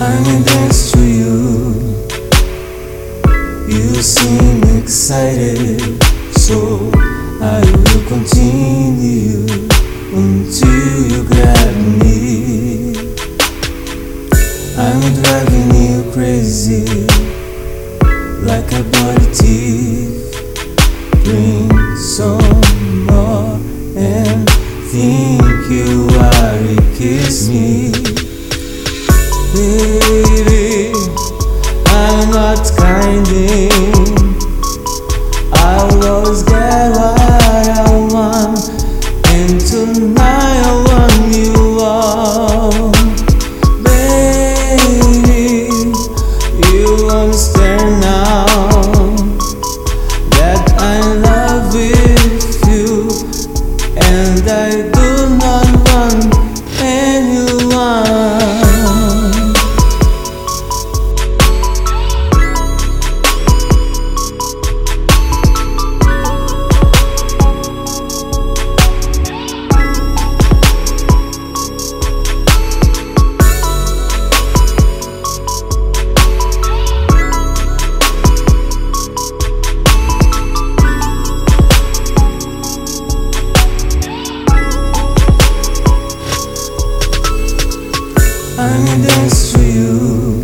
I'm thanks to you. You seem excited, so I will continue until you grab me. I'm driving you crazy like a body thief. Bring some more and think you are kiss me. Baby, I'm not kinding. Thanks to you.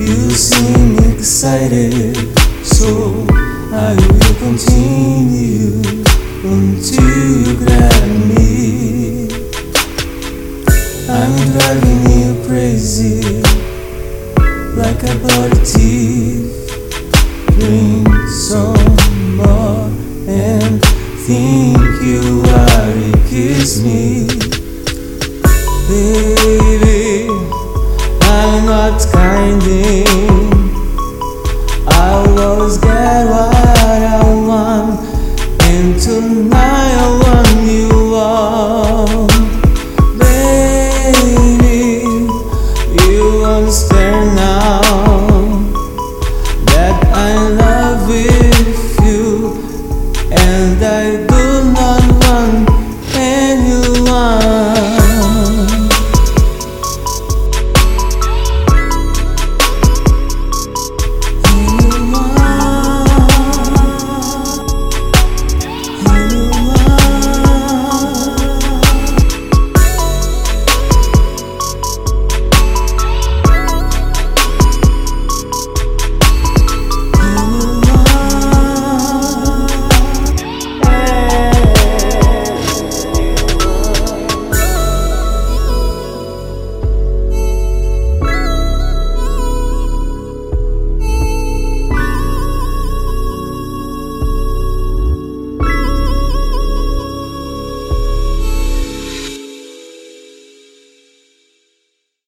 You seem excited, so I will continue until you grab me. I'm driving you crazy like a body thief. Bring some God's kinding. I'll always get what I want, and tonight I want you all, baby. You understand now that I love with you, and I do.